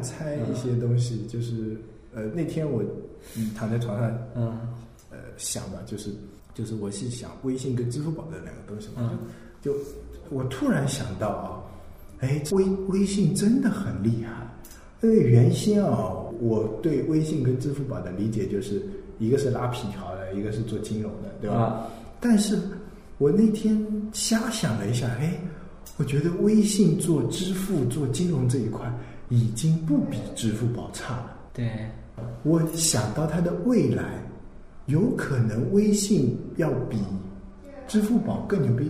猜一些东西，就是呃那天我嗯躺在床上嗯。呃想吧，就是就是我是想微信跟支付宝的两个东西嘛，嗯。就我突然想到啊，哎，微微信真的很厉害，因为原先啊，我对微信跟支付宝的理解就是一个是拉皮条的，一个是做金融的，对吧？啊？但是我那天瞎想了一下，哎，我觉得微信做支付、做金融这一块已经不比支付宝差了。对，我想到它的未来，有可能微信要比支付宝更牛逼。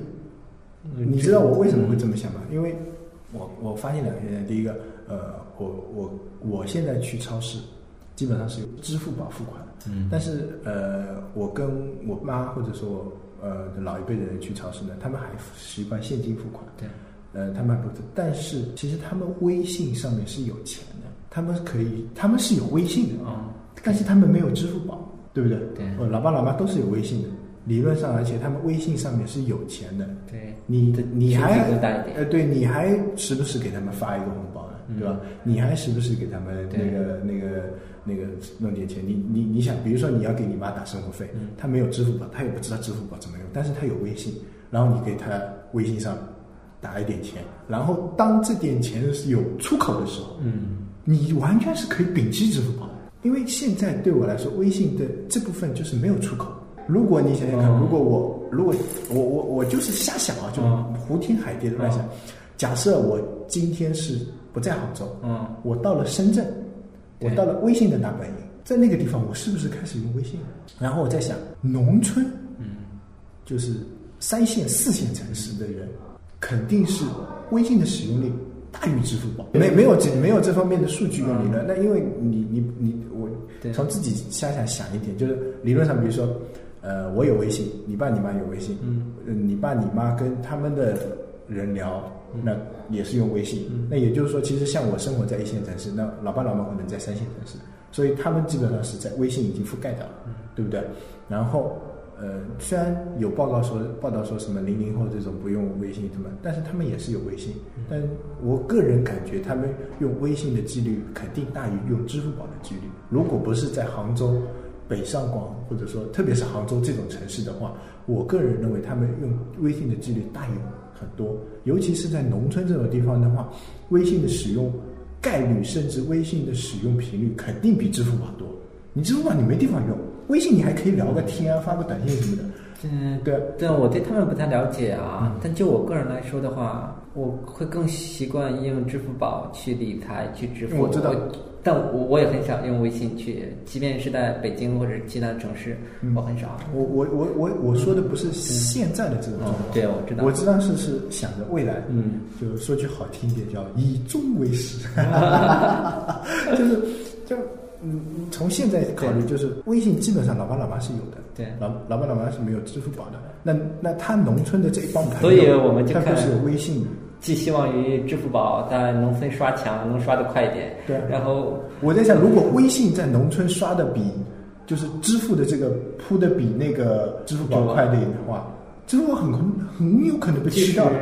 嗯你知道我为什么会这么想吗？因为我我发现两个现象，第一个，呃，我我我现在去超市，基本上是用支付宝付款，嗯但是呃，我跟我妈或者说我呃老一辈的人去超市呢，他们还习惯现金付款，对，呃，他们还不，但是其实他们微信上面是有钱的，他们可以，他们是有微信的，嗯但是他们没有支付宝，对不对？对我老爸老妈都是有微信的，理论上，而且他们微信上面是有钱的，对，你你还呃，对，你还时不时给他们发一个红包呢，嗯对吧？你还时不时给他们那个那个那个弄点钱。你你你想，比如说你要给你妈打生活费，嗯他没有支付宝，他也不知道支付宝怎么用，但是他有微信，然后你给他微信上打一点钱，然后当这点钱是有出口的时候，嗯。你完全是可以摒弃支付宝的，因为现在对我来说，微信的这部分就是没有出口。如果你想想看，嗯如果我如果我我我就是瞎想啊，就嗯胡天海地的乱想。假设我今天是不在杭州，嗯我到了深圳，我到了微信的大本营，在那个地方，我是不是开始用微信？然后我在想，农村嗯。就是三线、四线城市的人，肯定是微信的使用率大于支付宝。没没有这没有这方面的数据跟理论，那因为你你你我从自己瞎想想一点，就是理论上，比如说，呃，我有微信，你爸你妈有微信，嗯呃，你爸你妈跟他们的人聊，那也是用微信。嗯那也就是说，其实像我生活在一线城市，那老爸老妈可能在三线城市，所以他们基本上是在微信已经覆盖掉了，对不对？然后，呃，虽然有报告说报道说什么零零后这种不用微信什么，但是他们也是有微信。但我个人感觉，他们用微信的几率肯定大于用支付宝的几率。如果不是在杭州、北上广，或者说特别是杭州这种城市的话，我个人认为他们用微信的几率大于很多。尤其是在农村这种地方的话，微信的使用概率甚至微信的使用频率肯定比支付宝多。你支付宝你没地方用，微信你还可以聊个天啊，发个短信什么的。嗯，对啊，对，我对他们不太了解啊。但就我个人来说的话，我会更习惯用支付宝去理财、去支付。我知道但我我也很少用微信去，即便是在北京或者其他城市，嗯我很少。我我我我我说的不是现在的这种状况，嗯对，我知道。我知道是是想着未来，嗯，就说句好听一点叫以终为始，就是就嗯，从现在考虑，就是微信基本上老爸老妈是有的，对老老爸老妈是没有支付宝的。那那他农村的这一帮朋友，所以我们就是有微信，寄希望于支付宝在农村刷墙能刷得快一点。对啊然后我在想，如果微信在农村刷的比就是支付的这个铺的比那个支付宝快一点的话，支付宝很可能很有可能被就是吃掉的。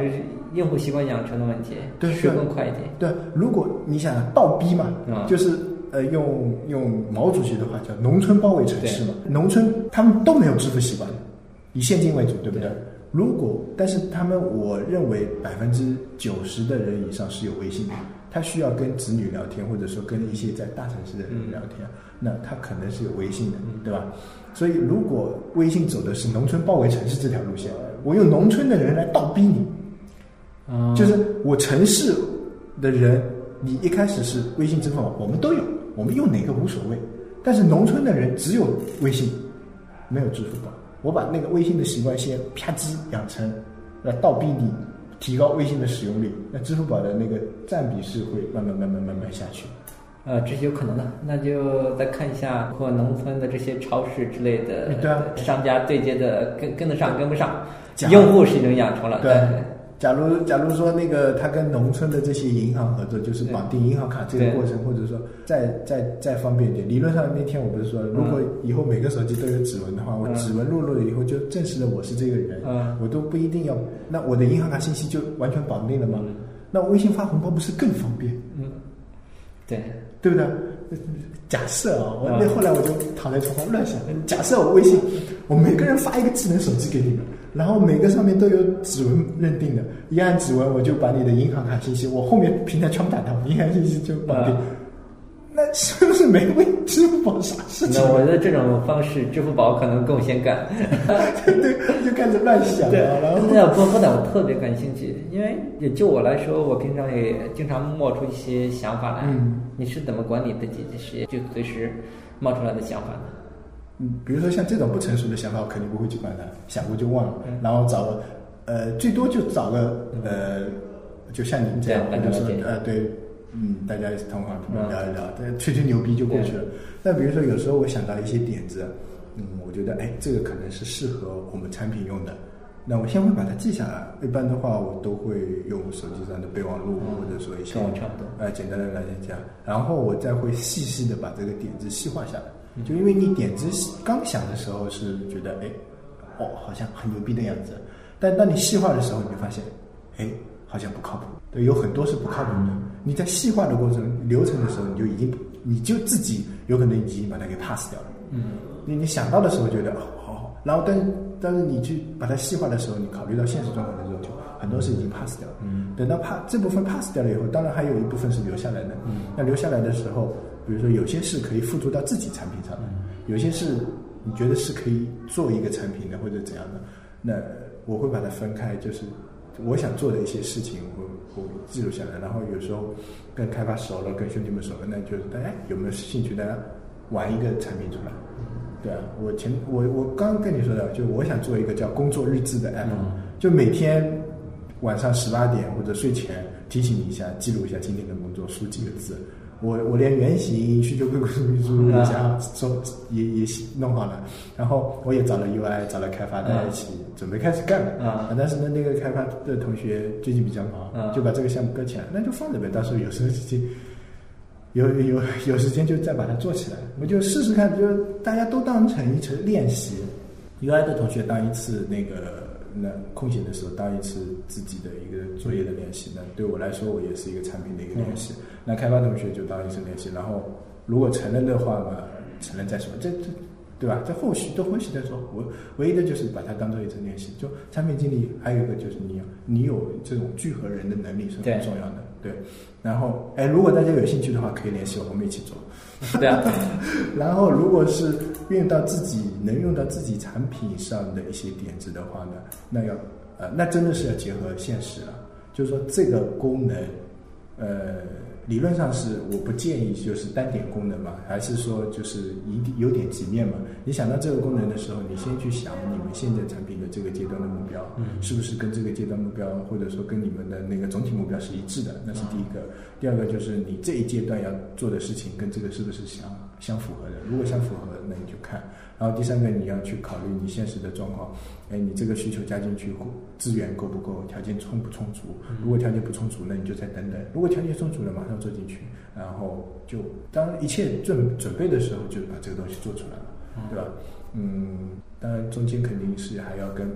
用户习惯养成的问题，对学更快一点。对，如果你想倒逼嘛，嗯就是呃用用毛主席的话叫农村包围城市嘛，农村他们都没有支付习惯，以现金为主，对不对？对。如果但是他们，我认为百分之九十的人以上是有微信的，他需要跟子女聊天，或者说跟一些在大城市的人聊天，那他可能是有微信的，对吧？所以如果微信走的是农村包围城市这条路线，我用农村的人来倒逼你，嗯，就是我城市的人，你一开始是微信、支付宝，我们都有，我们用哪个无所谓。但是农村的人只有微信，没有支付宝。我把那个微信的习惯先啪叽养成，来倒逼你提高微信的使用率，那支付宝的那个占比是会慢慢慢慢慢慢下去。呃，这是有可能的。那就再看一下，包括农村的这些超市之类的，对啊商家对接的跟跟得上跟不上，用户是已经养成了。对对假如假如说那个他跟农村的这些银行合作，就是绑定银行卡这个过程，或者说再再再方便一点。理论上那天我不是说，如果以后每个手机都有指纹的话，我嗯指纹录入了以后就证实了我是这个人，嗯我都不一定要，那我的银行卡信息就完全绑定了吗？嗯那微信发红包不是更方便？嗯，对，对不对？假设啊，我嗯那后来我就躺在床上乱想，假设我微信，我每个人发一个智能手机给你们，然后每个上面都有指纹认定的，一按指纹我就把你的银行卡信息，我后面平台全部打通，银行信息就绑定。那是不是没为支付宝啥事情那？我觉得这种方式，支付宝可能更先干。对，就开始乱想了，然后那波波的我特别感兴趣，因为也就我来说，我平常也经常冒出一些想法来。嗯你是怎么管理自己的这些就随时冒出来的想法呢？嗯，比如说像这种不成熟的想法，我肯定不会去管它，想过就忘了，嗯。然后找个呃，最多就找个呃，就像您这样，对或者说大家了解。呃，对，嗯，大家同行嗯聊一聊，吹吹牛逼就过去了。但比如说有时候我想到一些点子，嗯，我觉得哎，这个可能是适合我们产品用的，那我先会把它记下来。一般的话，我都会用手机上的备忘录，嗯或者说一些差不多呃简单的来讲，然后我再会细细的把这个点子细化下来。嗯就因为你点子刚想的时候是觉得哎，哦，好像很牛逼的样子，但当你细化的时候，你就发现，哎，好像不靠谱。对，有很多是不靠谱的。你在细化的过程流程的时候，你就已经你就自己有可能已经把它给 pass 掉了。嗯，你你想到的时候觉得哦好好，然后但是但是你去把它细化的时候，你考虑到现实状况的时候，就很多是已经 pass 掉了。嗯，等到 pass 这部分 pass 掉了以后，当然还有一部分是留下来的。嗯，那留下来的时候，比如说有些是可以付诸到自己产品上的，有些是你觉得是可以做一个产品的或者怎样的，那我会把它分开，就是我想做的一些事情，我我记录下来，然后有时候跟开发熟了，跟兄弟们熟了，那就是大家有没有兴趣，大家玩一个产品出来。对啊，我前我我刚刚跟你说的，就我想做一个叫工作日志的 app，、嗯就每天晚上十八点或者睡前提醒你一下，记录一下今天的工作，输几个字。我我连原型、需求归属输入一下，说也也弄好了，然后我也找了 UI，找了开发，大家一起准备开始干了。啊但是呢，那个开发的同学最近比较忙，嗯。就把这个项目搁起来，那就放着呗，到时候有时间有有有时间就再把它做起来。我就试试看，就大家都当成一次练习，UI 的同学当一次那个那空闲的时候当一次自己的一个作业的练习，那对我来说我也是一个产品的一个练习。那开发同学就当一次练习，然后如果承认的话嘛，承认再说，这这。对吧？这后续都后续再说。我唯一的就是把它当做一次练习。就产品经理还有一个就是你你有这种聚合人的能力是很重要的。对。然后，哎，如果大家有兴趣的话，可以联系我，我们一起做。对啊，然后，如果是用到自己能用到自己产品上的一些点子的话呢，那要呃，那真的是要结合现实了。就是说，这个功能，呃，理论上是我不建议就是单点功能嘛，还是说就是一定有点几面嘛？你想到这个功能的时候，你先去想你们现在产品的这个阶段的目标，嗯是不是跟这个阶段目标，或者说跟你们的那个总体目标是一致的？那是第一个。第二个就是你这一阶段要做的事情跟这个是不是相相符合的？如果相符合，那你就看。然后第三个，你要去考虑你现实的状况，哎，你这个需求加进去，资源够不够，条件充不充足？如果条件不充足，那你就再等等；如果条件充足了，马上做进去。然后就当一切准准备的时候，就把这个东西做出来了，对吧？嗯，当然中间肯定是还要跟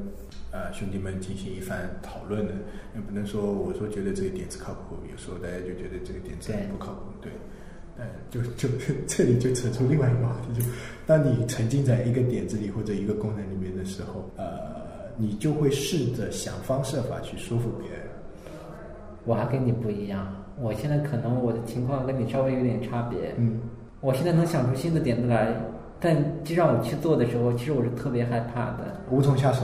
啊、兄弟们进行一番讨论的，也不能说我说觉得这个点子靠谱，有时候大家就觉得这个点子对不靠谱，对。但，就就这里就扯出另外一个话题，就当你沉浸在一个点子里或者一个功能里面的时候，呃，你就会试着想方设法去说服别人。我还跟你不一样，我现在可能我的情况跟你稍微有点差别。嗯我现在能想出新的点子来，但就让我去做的时候，其实我是特别害怕的，无从下手，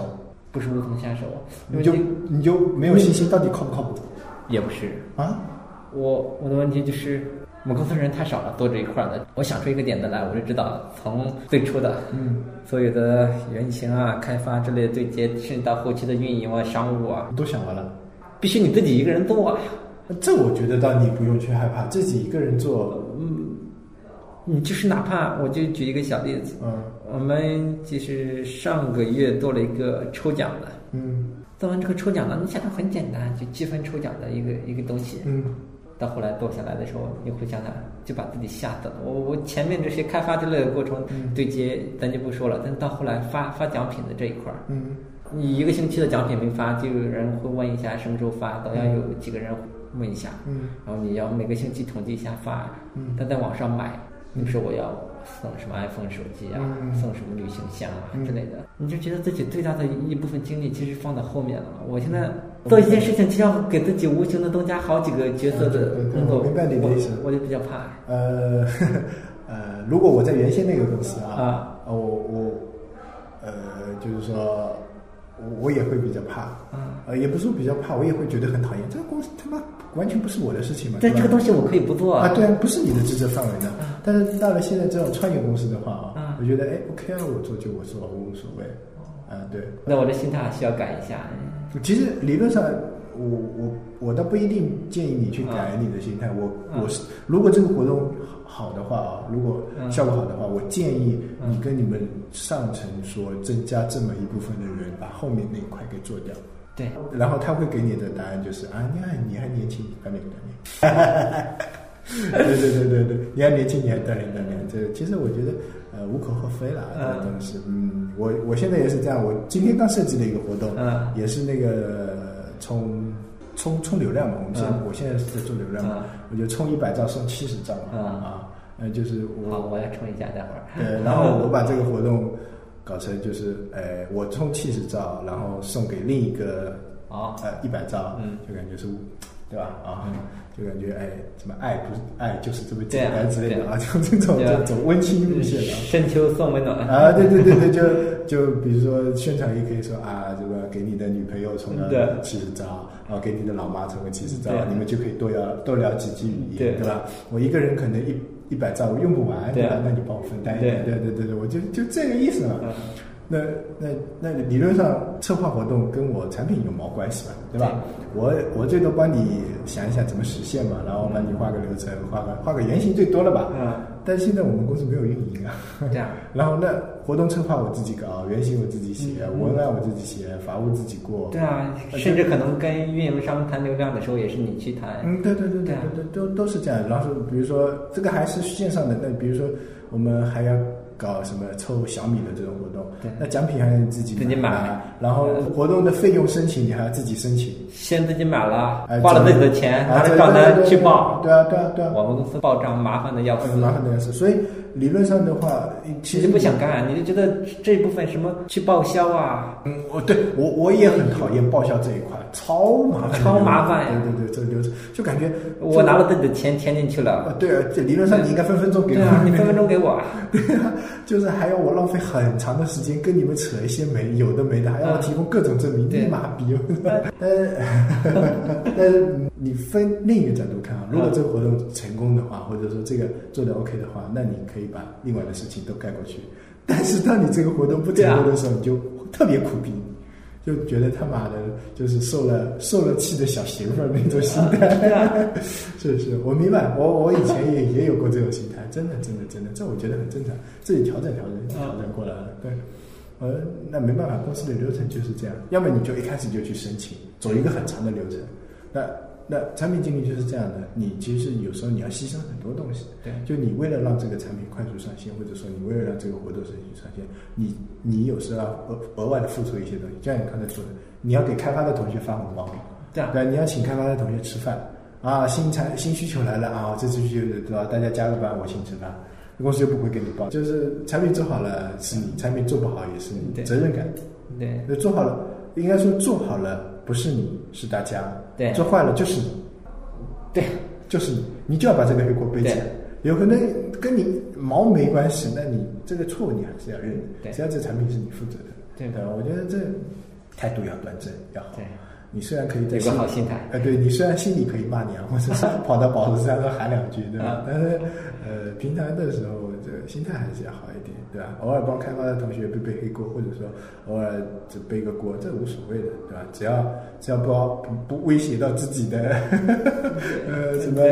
不是无从下手，因你就你就没有信心，到底靠不靠谱也不是。啊？我我的问题就是，我们公司人太少了，做这一块的。我想出一个点子来，我就知道从最初的嗯，所有的原型啊、开发之类的对接，甚至到后期的运营啊、商务啊，都想完了。必须你自己一个人做啊。这我觉得倒你不用去害怕，自己一个人做，你就是哪怕我就举一个小例子，嗯我们就是上个月做了一个抽奖的，嗯做完这个抽奖呢，你想想很简单，就积分抽奖的一个一个东西。嗯到后来做下来的时候，你回想想，就把自己吓到了。我我前面这些开发之类的过程嗯对接，咱就不说了。但到后来发发奖品的这一块儿，嗯你一个星期的奖品没发，就有人会问一下什么时候发，都要有几个人问一下，嗯然后你要每个星期统计一下发，嗯但在网上买，你说我要送什么 iPhone 手机啊，嗯。送什么旅行箱啊嗯。之类的，你就觉得自己最大的一部分精力其实放在后面了。我现在做一件事情，就要给自己无形的增加好几个角色的工作，我明白你的意思。我我就比较怕。呃 呃，如果我在原先那个公司啊，啊。呃我我呃，就是说，我我也会比较怕，嗯。呃，也不是说比较怕，我也会觉得很讨厌。这个公司他妈完全不是我的事情嘛，但对这个东西我可以不做啊，对啊，不是你的职责范围的。但是到了现在这种创业公司的话啊啊，我觉得哎，OK 啊，我做就我做，我无所谓。啊，对。那我的心态还需要改一下。其实理论上，我我我倒不一定建议你去改啊你的心态。我啊我是如果这个活动好的话啊，如果嗯效果好的话，我建议嗯你跟你们上层说，增加这么一部分的人，把后面那一块给做掉。对，然后他会给你的答案就是啊，你还你还年轻，锻炼锻炼。对对对对对，你还年轻，你还锻炼锻炼。这其实我觉得呃无可厚非了，这个东西。嗯，我我现在也是这样，我今天刚设计了一个活动，嗯也是那个冲冲冲流量嘛。我们现在、嗯我现在是在做流量嘛，嗯我就充一百兆送七十兆嘛。嗯啊，呃，就是我好，我要充一下，待会儿。对，然后我把这个活动搞成就是，呃，我充七十兆，然后送给另一个啊，呃一百兆，嗯，就感觉是，对吧？啊嗯，就感觉哎，什么爱不是爱就是这么简单之类的啊啊，就这种这种温馨路线的。深秋送温暖。啊，对对对对，就就比如说宣传也可以说啊，这个给你的女朋友充了对七十兆，然后给你的老妈充个七十兆，你们就可以多聊多聊几句语言，对对吧？我一个人可能一一百兆我用不完，对吧？那你帮我分担一点，对对对对，我就就这个意思嘛。嗯那那那理论上策划活动跟我产品有毛关系吧，对吧？我我最多帮你想一想怎么实现嘛，然后帮你画个流程，画个画个原型最多了吧？嗯，但现在我们公司没有运营啊。这样。然后那活动策划我自己搞，原型我自己写，嗯文案我自己写，法务自己过。对啊，甚至可能跟运营商谈流量的时候，也是你去谈。嗯，对对对对对啊对对，都都是这样。然后说，比如说这个还是线上的，那比如说我们还要搞什么抽小米的这种活动。对，那奖品还要自己自己买。啊然后活动的费用申请你还要自己申请，先自己买了哎，花了自己的钱，拿着账单去报。对啊对啊对。啊，我们公司报账麻烦的要死。很，麻烦的事。所以理论上的话，其实不想干，你就觉得这部分什么去报销啊，嗯，我对我我也很讨厌报销这一块，超麻烦超麻烦呀。对对对，这个流程。就感觉我拿了自己的钱填进去了。啊了，，对啊，这理论上你应该分分钟给我，对啊，你分分钟给我啊，对啊，就是还要我浪费很长的时间跟你们扯一些没有的没的，还要我提供各种证明，你妈逼！但是 但是你分另一个角度看啊，如果这个活动成功的话，或者说这个做的 OK 的话，那你可以把另外的事情都盖过去。但是当你这个活动不成功的时候，你就特别苦逼。就觉得他妈的，就是受了受了气的小媳妇儿那种心态，是是，我明白，我我以前也也有过这种心态，真的真的真的，这我觉得很正常，自己调整调整调整过来了，对，呃，那没办法，公司的流程就是这样，要么你就一开始就去申请，走一个很长的流程，那那产品经理就是这样的，你其实有时候你要牺牲很多东西，对。就你为了让这个产品快速上线，或者说你为了让这个活动申请上线，你你有时候要额额外的付出一些东西，就像你刚才说的，你要给开发的同学发红包，对啊。对，你要请开发的同学吃饭。啊，新产新需求来了啊，这次需求对吧？大家加个班，我请吃饭，公司又不会给你报，就是产品做好了是你，产品做不好也是你，对。责任感。对。那做好了，应该说做好了不是你是大家，对。做坏了就是你，对。就是你，你就要把这个黑锅背起来。有可能跟你毛没关系，那你这个错误你还是要认。的，对只要这产品是你负责的。对。吧？我觉得这态度要端正，要好。对，你虽然可以在有个好心态。哎，对你虽然心里可以骂娘，或者是 跑到宝石山上喊两句，对吧？啊？但是呃，平常的时候，这个心态还是要好一点，对吧？偶尔帮开发的同学背背黑锅，或者说偶尔只背个锅，这无所谓的，对吧？只要只要不要不不威胁到自己的 呃什么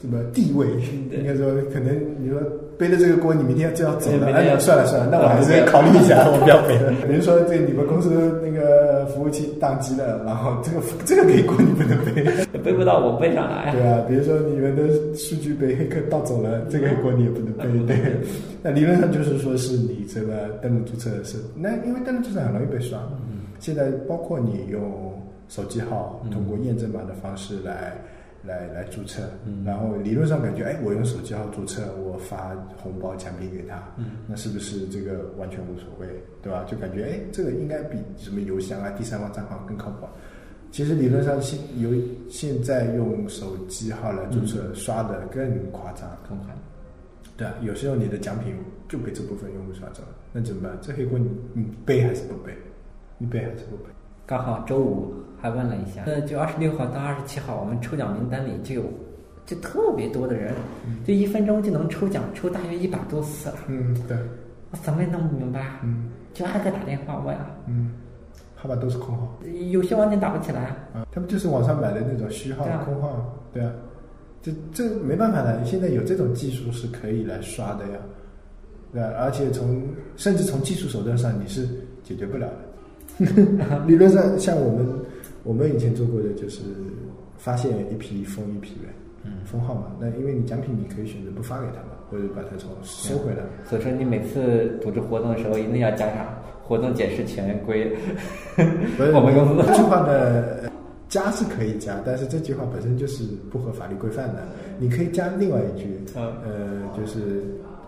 什么地位，应该说可能你说背了这个锅，你明天就要走了，哎，对明天那算了算了，那我还是考虑一下，我不要背了。比如说这你们公司那个服务器宕机了，然后这个这个给锅你不能背。背不到我背上来对啊，比如说你们的数据被黑客盗走了，这个锅你也不能背，对。那理论上就是说是你这个登录注册是，那因为登录注册很容易被刷。现在包括你用手机号嗯通过验证码的方式来。来来注册，嗯然后理论上感觉，哎，我用手机号注册，我发红包奖品给他，嗯那是不是这个完全无所谓，对吧？就感觉，哎，这个应该比什么邮箱啊、第三方账号更靠谱。其实理论上现有现在用手机号来注册、刷的更夸张。对啊，有时候你的奖品就被这部分用户刷走了，那怎么办？这黑锅你你背还是不背？你背还是不背？刚好周五还问了一下，呃，就二十六号到二十七号，我们抽奖名单里就有就特别多的人，就一分钟就能抽奖，抽大约一百多次了。嗯，对，我怎么也弄不明白，嗯。就挨个打电话问啊，嗯，号码都是空号。有些完全打不起来。啊，他们就是网上买的那种虚号空号，对啊，这这没办法的，现在有这种技术是可以来刷的呀，对啊，而且从甚至从技术手段上你是解决不了的。理论上，像我们我们以前做过的就是发现一批封一批呗，嗯封号嘛。那因为你奖品你可以选择不发给他们，或者把它从收回来。所以说，你每次组织活动的时候，一定要加上活动解释权归 我们公司这句话的加是可以加，但是这句话本身就是不合法律规范的。你可以加另外一句，嗯呃，就是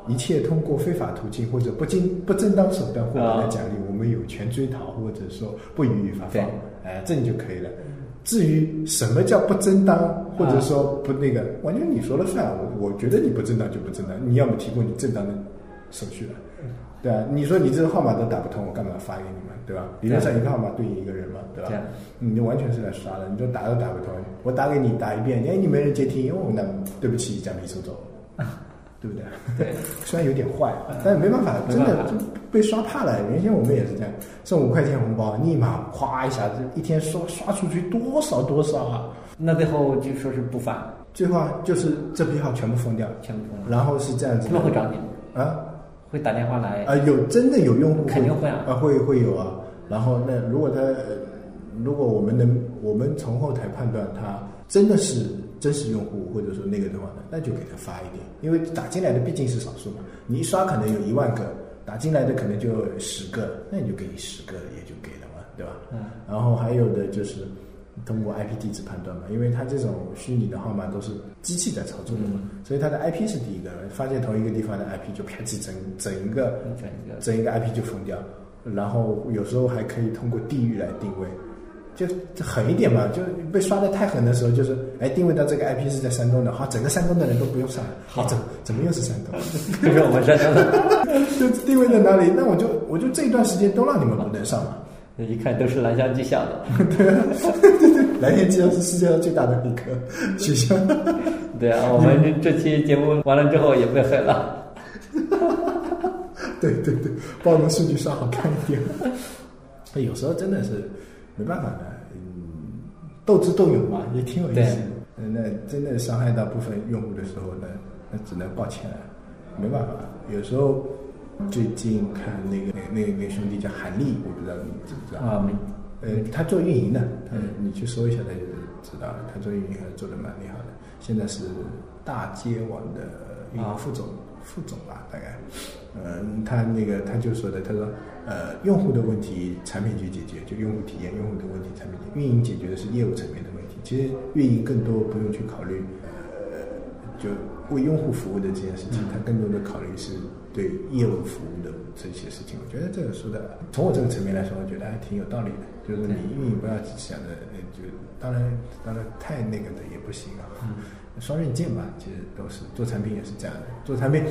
一切通过非法途径或者不经不正当手段获得的奖励，我们有权追讨或者说不予以发对放。哎，这样就可以了。至于什么叫不正当，或者说不那个，完全你说了算。我我觉得你不正当就不正当，你要么提供你正当的手续了，对啊，你说你这个号码都打不通，我干嘛发给你们，对吧？理论上一个号码对应一个人嘛，对吧对？你就完全是来刷的，你说打都打不通，我打给你打一遍，哎，你没人接听，哦，那对不起，奖品收走，对不对？对，虽然有点坏，但是没办法，真的被刷怕了。原先我们也是这样，送五块钱红包，立马咵一下子，一天刷刷出去多少多少啊！那最后就说是不发，最后啊，就是这批号全部封掉，全部封了。然后是这样子的，他们会找你，啊会打电话来。啊，有真的有用户肯定会啊啊，会会有啊。然后那如果他，呃如果我们能，我们从后台判断他真的是真实用户，或者说那个的话呢，那就给他发一点，因为打进来的毕竟是少数嘛。你一刷可能有一万个，打进来的可能就十个，那你就给你十个也就给了嘛，对吧？嗯。然后还有的就是通过 IP 地址判断嘛，因为它这种虚拟的号码都是机器在操作的嘛，所以它的 IP 是第一个，发现同一个地方的 IP 就啪叽整整一个整一个整一个 IP 就封掉，然后有时候还可以通过地域来定位，就就狠一点嘛，就被刷的太狠的时候，就是哎定位到这个 IP 是在山东的，好，整个山东的人都不用上来，好，怎么怎么又是山东？就是我们山东的，就定位在哪里？那我就我就这一段时间都让你们不能上嘛。一看都是蓝翔技校的。对啊蓝翔技校是世界上最大的一个学校。对啊，我们这这期节目完了之后也被黑了。对对对，把我们数据刷好看一点。有时候真的是没办法的，嗯，斗智斗勇嘛，也挺有意思那真的伤害到部分用户的时候呢，那只能抱歉了，没办法。有时候最近看那个那那那兄弟叫韩立，我不知道你知不知道啊，没呃，他做运营的，他你去搜一下，他就知道了。他做运营还是做的蛮厉害的。现在是大街网的运营副总，副总吧，大概。嗯，他那个他就说的，他说，呃，用户的问题产品去解决，就用户体验，用户的问题产品解决，运营解决的是业务层面的问题。其实运营更多不用去考虑，呃，就为用户服务的这件事情，他更多的考虑是对业务服务的这些事情。我觉得这个说的，从我这个层面来说，我觉得还挺有道理的。就是你运营不要只想着，呃就当然当然太那个的也不行啊。双刃剑吧，其实都是做产品也是这样的。做产品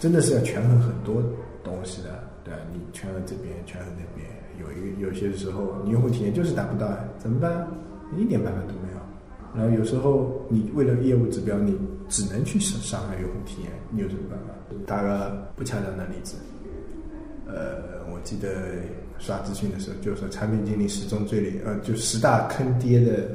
真的是要权衡很多东西的，对吧？你权衡这边，权衡那边，有一个有些时候你用户体验就是达不到，怎么办？你一点办法都没有。然后有时候你为了业务指标，你只能去伤伤害用户体验，你有什么办法？打个不恰当的例子，呃，我记得刷资讯的时候，就是说产品经理十宗罪里，呃，就十大坑爹的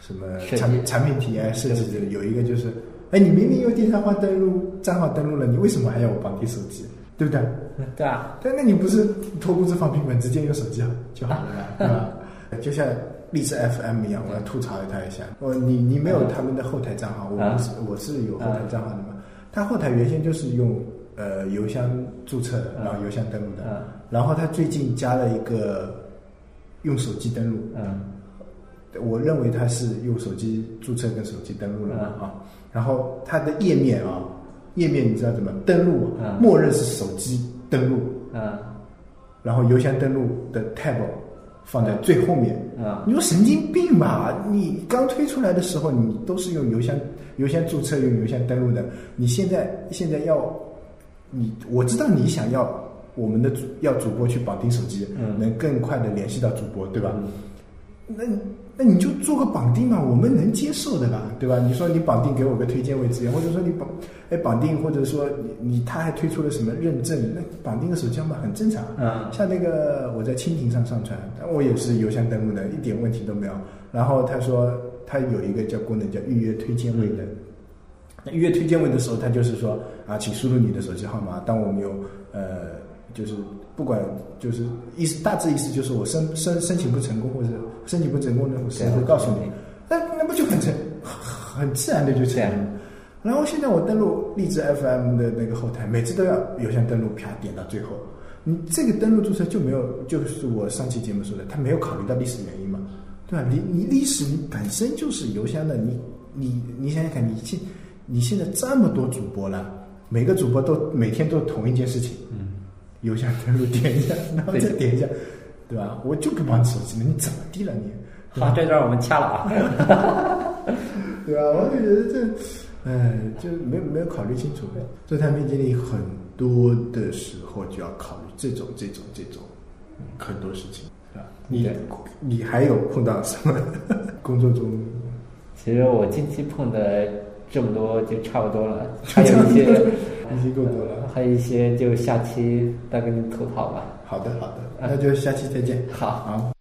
什么产品产品体验设计的，有一个就是，哎，你明明用第三方登录账号登录了，你为什么还要我绑定手机？对不对？对啊，但，那你不是脱裤子放屁吗，直接用手机就好了嘛，对吧？就像荔枝 FM 一样，我要吐槽他一下。哦，你你没有他们的后台账号，我啊们是我是有后台账号的嘛。他后台原先就是用呃邮箱注册，然后邮箱登录的。嗯然后他最近加了一个用手机登录，嗯，我认为他是用手机注册跟手机登录了嘛啊，然后它的页面啊，页面你知道怎么登录？嗯默认是手机登录，嗯然后邮箱登录的 tab 放在最后面。嗯你说神经病吧？你刚推出来的时候，你都是用邮箱邮箱注册、用邮箱登录的。你现在现在要你，我知道你想要我们的主要主播去绑定手机，嗯能更快的联系到主播，对吧？嗯那那你就做个绑定嘛，我们能接受的吧，对吧？你说你绑定给我个推荐位资源，或者说你绑哎绑定，或者说你你他还推出了什么认证，那绑定个手机号码很正常。嗯像那个我在蜻蜓上上传，我也是邮箱登录的，一点问题都没有。然后他说他有一个叫功能叫预约推荐位的，那预约推荐位的时候，他就是说啊，请输入你的手机号码。当我们有呃，就是不管就是意思大致意思就是我申申申请不成功或者申请不成功的，我谁会告诉你？那那不就很成很自然的就成了。然后现在我登录荔枝 FM 的那个后台，每次都要邮箱登录，啪点到最后。你这个登录注册就没有，就是我上期节目说的，他没有考虑到历史原因嘛，对吧？你你历史你本身就是邮箱的，你你你想想看，你现你现在这么多主播了，每个主播都每天都同一件事情，嗯，邮箱登录点一下，然后再点一下，对吧？我就不绑手机了，你怎么地了你？好，这段我们掐了啊。对吧？我就觉得这，哎，就没有没有考虑清楚。做产品经理很多的时候就要考虑这种这种这种嗯很多事情，对吧？你你还有碰到什么工作中？其实我近期碰的这么多就差不多了，还有一些已经够多了。还有一些就下期再跟你吐槽吧。好的好的，那就下期再见。好。好。